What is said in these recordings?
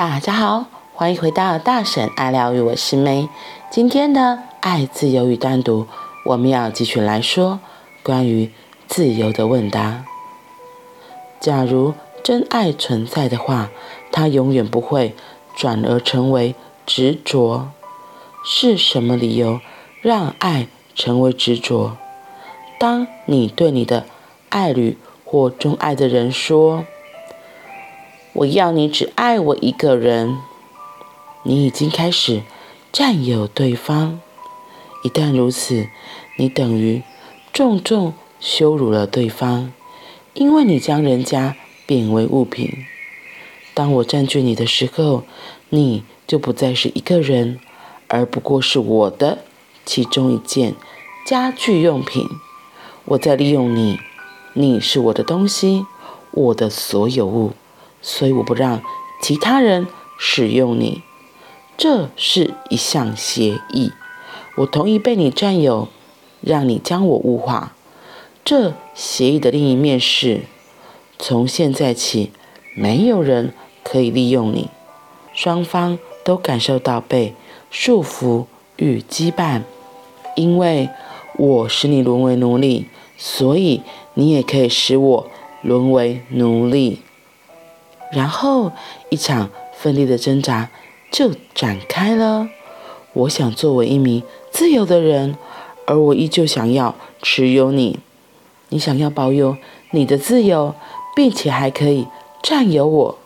大家好，欢迎回到大婶爱疗愈，我是妹。今天的爱、自由与单独，我们要继续来说关于自由的问答。假如真爱存在的话，它永远不会转而成为执着。是什么理由让爱成为执着？当你对你的爱侣或钟爱的人说：“我要你只爱我一个人。”你已经开始占有对方。一旦如此，你等于重重羞辱了对方，因为你将人家贬为物品。当我占据你的时候，你就不再是一个人，而不过是我的其中一件家具用品。我在利用你，你是我的东西，我的所有物，所以我不让其他人使用你。这是一项协议，我同意被你占有，让你将我物化。这协议的另一面是，从现在起，没有人可以利用你。双方都感受到被束缚与羁绊，因为我使你沦为奴隶，所以你也可以使我沦为奴隶。然后一场奋力的挣扎。就展开了。我想作为一名自由的人，而我依旧想要持有你。你想要保有你的自由，并且还可以占有我，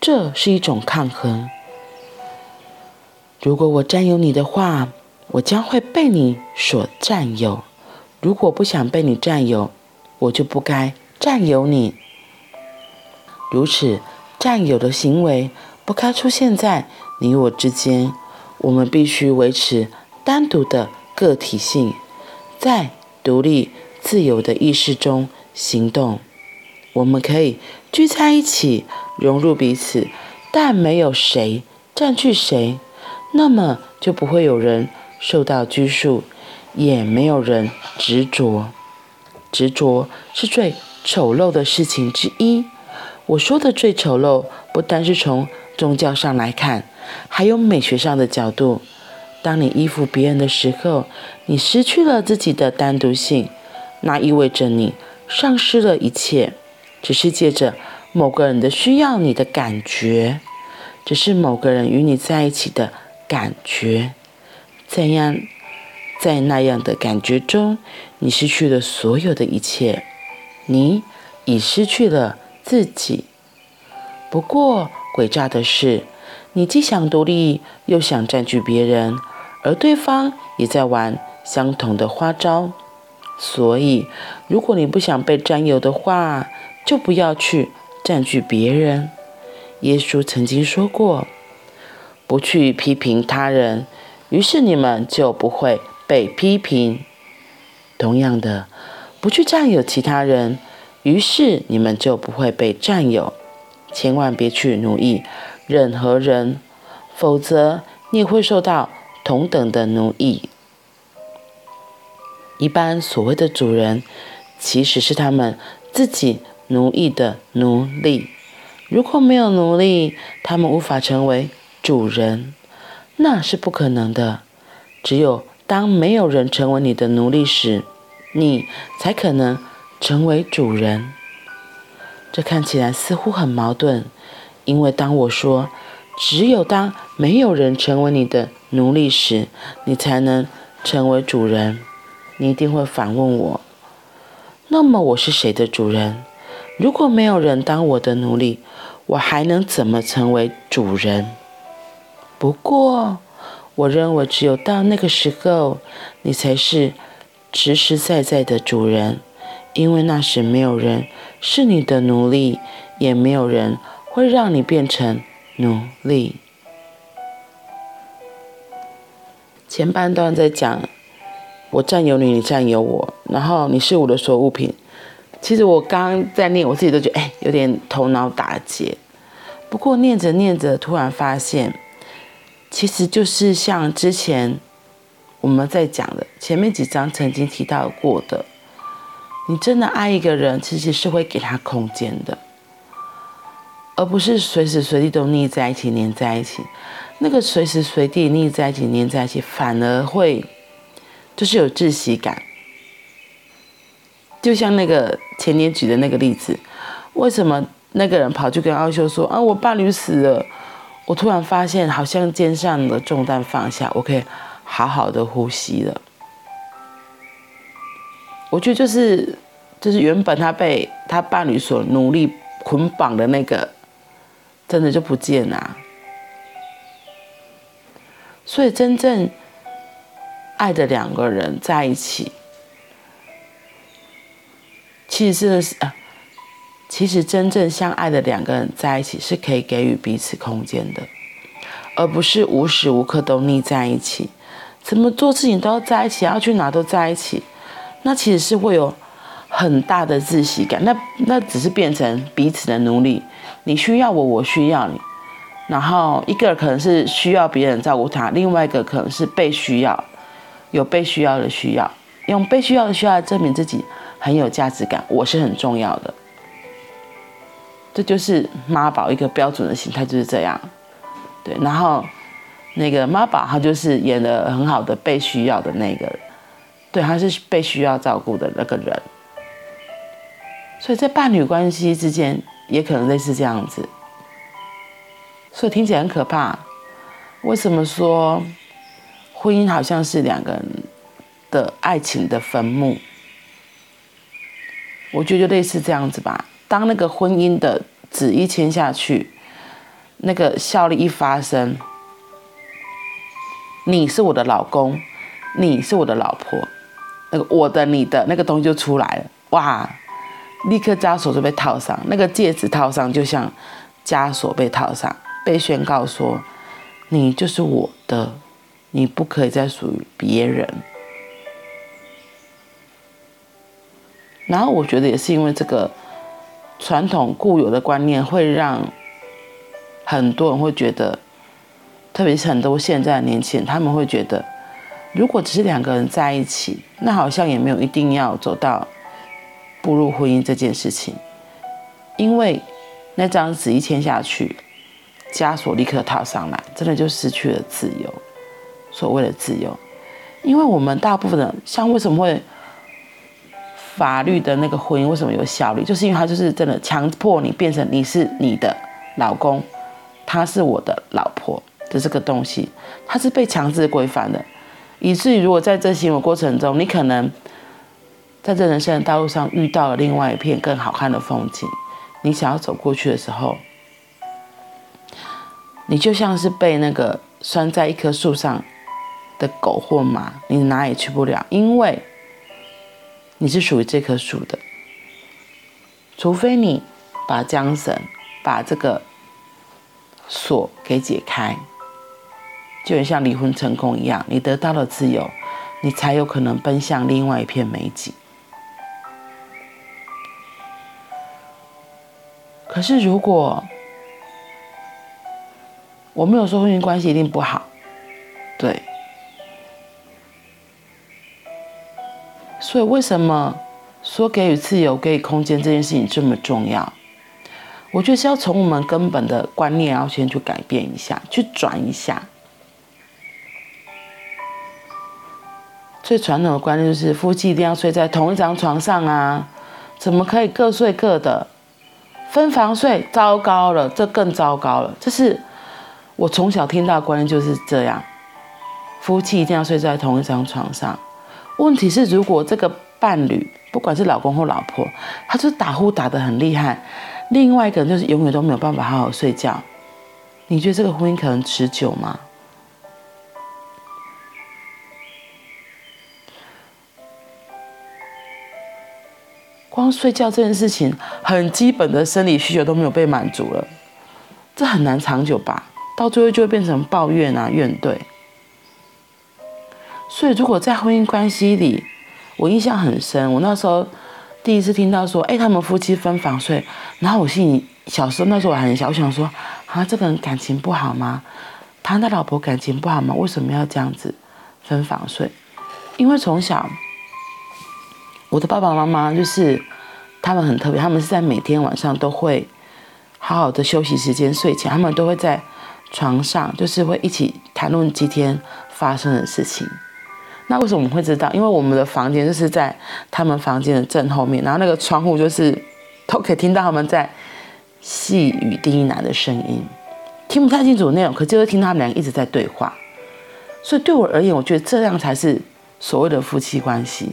这是一种抗衡。如果我占有你的话，我将会被你所占有；如果不想被你占有，我就不该占有你。如此占有的行为不该出现在你我之间，我们必须维持单独的个体性，在独立自由的意识中行动。我们可以聚在一起，融入彼此，但没有谁占据谁，那么就不会有人受到拘束，也没有人执着。执着是最丑陋的事情之一。我说的最丑陋，不单是从宗教上来看。还有美学上的角度，当你依附别人的时候，你失去了自己的单独性，那意味着你丧失了一切，只是借着某个人的需要，你的感觉，只是某个人与你在一起的感觉，怎样，在那样的感觉中，你失去了所有的一切，你已失去了自己。不过诡诈的是。你既想独立，又想占据别人，而对方也在玩相同的花招。所以，如果你不想被占有的话，就不要去占据别人。耶稣曾经说过：“不去批评他人，于是你们就不会被批评。同样的，不去占有其他人，于是你们就不会被占有。千万别去奴役。”任何人，否则你会受到同等的奴役。一般所谓的主人，其实是他们自己奴役的奴隶。如果没有奴隶，他们无法成为主人，那是不可能的。只有当没有人成为你的奴隶时，你才可能成为主人。这看起来似乎很矛盾。因为当我说，只有当没有人成为你的奴隶时，你才能成为主人，你一定会反问我：那么我是谁的主人？如果没有人当我的奴隶，我还能怎么成为主人？不过，我认为只有到那个时候，你才是实实在在的主人，因为那时没有人是你的奴隶，也没有人。会让你变成奴隶。前半段在讲，我占有你，你占有我，然后你是我的所有物品。其实我刚刚在念，我自己都觉得哎，有点头脑打结。不过念着念着，突然发现，其实就是像之前我们在讲的前面几章曾经提到过的，你真的爱一个人，其实是会给他空间的。而不是随时随地都腻在一起、黏在一起。那个随时随地腻在一起、黏在一起，反而会就是有窒息感。就像那个前年举的那个例子，为什么那个人跑去跟奥修说：“啊，我伴侣死了。”我突然发现，好像肩上的重担放下，我可以好好的呼吸了。我觉得就是，就是原本他被他伴侣所努力捆绑的那个，真的就不见了。所以真正爱的两个人在一起，其实是啊，其实真正相爱的两个人在一起是可以给予彼此空间的，而不是无时无刻都腻在一起，怎么做事情都要在一起，要去哪都在一起。那其实是会有很大的窒息感，那那只是变成彼此的奴隶，你需要我，我需要你，然后一个可能是需要别人照顾他，另外一个可能是被需要，有被需要的需要，用被需要的需要来证明自己很有价值感，我是很重要的，这就是妈宝一个标准的形态就是这样，对，然后那个妈宝他就是演的很好的被需要的那个。对，他是被需要照顾的那个人，所以在伴侣关系之间也可能类似这样子，所以听起来很可怕。为什么说婚姻好像是两个人的爱情的坟墓？我觉得就类似这样子吧。当那个婚姻的纸一签下去，那个效力一发生，你是我的老公，你是我的老婆。那个我的你的那个东西就出来了，哇！立刻枷锁就被套上，那个戒指套上，就像枷锁被套上，被宣告说你就是我的，你不可以再属于别人。然后我觉得也是因为这个传统固有的观念，会让很多人会觉得，特别是很多现在的年轻人，他们会觉得。如果只是两个人在一起，那好像也没有一定要走到步入婚姻这件事情，因为那张纸一签下去，枷锁立刻套上来，真的就失去了自由。所谓的自由，因为我们大部分的，像为什么会法律的那个婚姻为什么有效力，就是因为他就是真的强迫你变成你是你的老公，他是我的老婆的这个东西，它是被强制规范的。以至于，如果在这行为过程中，你可能在这人生的道路上遇到了另外一片更好看的风景，你想要走过去的时候，你就像是被那个拴在一棵树上的狗或马，你哪也去不了，因为你是属于这棵树的，除非你把缰绳、把这个锁给解开。就很像离婚成功一样，你得到了自由，你才有可能奔向另外一片美景。可是如果我没有说婚姻关系一定不好，对，所以为什么说给予自由、给予空间这件事情这么重要？我觉得是要从我们根本的观念要先去改变一下，去转一下。最传统的观念就是夫妻一定要睡在同一张床上啊，怎么可以各睡各的？分房睡，糟糕了，这更糟糕了。这是我从小听到的观念就是这样，夫妻一定要睡在同一张床上。问题是，如果这个伴侣不管是老公或老婆，他就是打呼打得很厉害，另外一个人就是永远都没有办法好好睡觉，你觉得这个婚姻可能持久吗？光睡觉这件事情，很基本的生理需求都没有被满足了，这很难长久吧？到最后就会变成抱怨啊、怨怼。所以，如果在婚姻关系里，我印象很深，我那时候第一次听到说，哎，他们夫妻分房睡，然后我心里小时候那时候我还很小，我想说，啊，这个人感情不好吗？他的老婆感情不好吗？为什么要这样子分房睡？因为从小。我的爸爸妈妈就是，他们很特别，他们是在每天晚上都会，好好的休息时间，睡前他们都会在床上，就是会一起谈论今天发生的事情。那为什么我们会知道？因为我们的房间就是在他们房间的正后面，然后那个窗户就是都可以听到他们在细语低喃的声音，听不太清楚内容，可就是听他们两个一直在对话。所以对我而言，我觉得这样才是所谓的夫妻关系。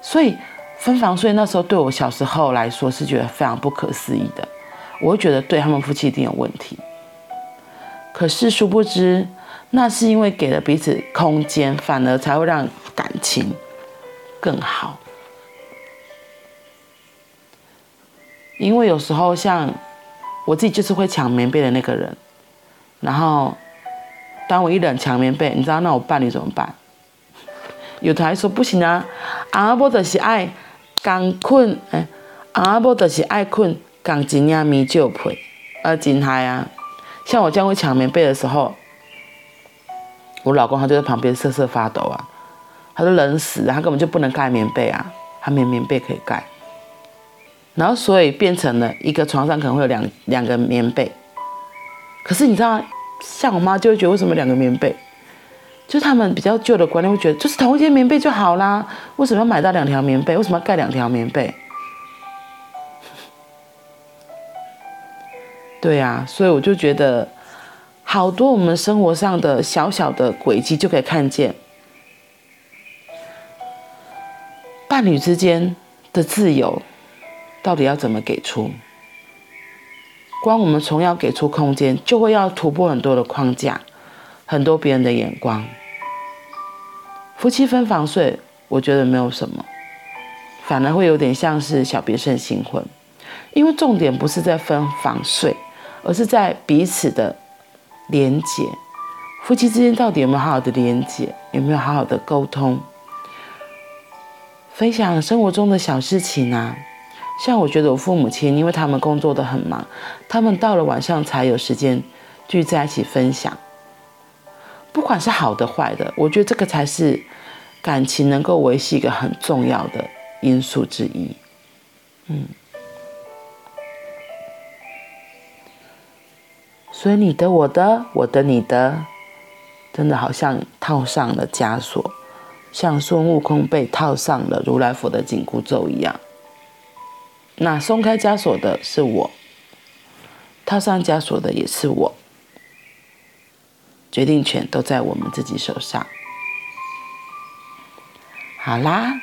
所以分房睡那时候对我小时候来说是觉得非常不可思议的，我会觉得对他们夫妻一定有问题。可是殊不知。那是因为给了彼此空间，反而才会让感情更好。因为有时候像我自己就是会抢棉被的那个人，然后当我一冷抢棉被，你知道那我伴侣怎么办？有的还说不行啊，阿伯的是爱刚困，哎，阿伯的是爱困刚今夜咪就陪，呃，真嗨啊！像我这样会抢棉被的时候。我老公他就在旁边瑟瑟发抖啊，他说冷死，他根本就不能盖棉被啊，他没棉被可以盖，然后所以变成了一个床上可能会有两两个棉被，可是你知道，像我妈就会觉得为什么两个棉被，就他们比较旧的观念会觉得就是同一件棉被就好啦，为什么要买到两条棉被？为什么要盖两条棉被？对呀、啊，所以我就觉得。好多我们生活上的小小的轨迹就可以看见，伴侣之间的自由到底要怎么给出？光我们从要给出空间，就会要突破很多的框架，很多别人的眼光。夫妻分房睡，我觉得没有什么，反而会有点像是小别胜新婚，因为重点不是在分房睡，而是在彼此的。连结，夫妻之间到底有没有好好的连结？有没有好好的沟通？分享生活中的小事情啊，像我觉得我父母亲，因为他们工作的很忙，他们到了晚上才有时间聚在一起分享。不管是好的坏的，我觉得这个才是感情能够维系一个很重要的因素之一。嗯。所以你的我的我的你的，真的好像套上了枷锁，像孙悟空被套上了如来佛的紧箍咒一样。那松开枷锁的是我，套上枷锁的也是我，决定权都在我们自己手上。好啦，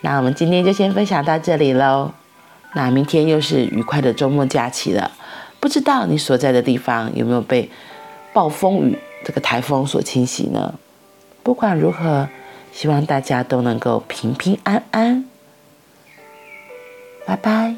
那我们今天就先分享到这里喽。那明天又是愉快的周末假期了。不知道你所在的地方有没有被暴风雨这个台风所侵袭呢？不管如何，希望大家都能够平平安安。拜拜。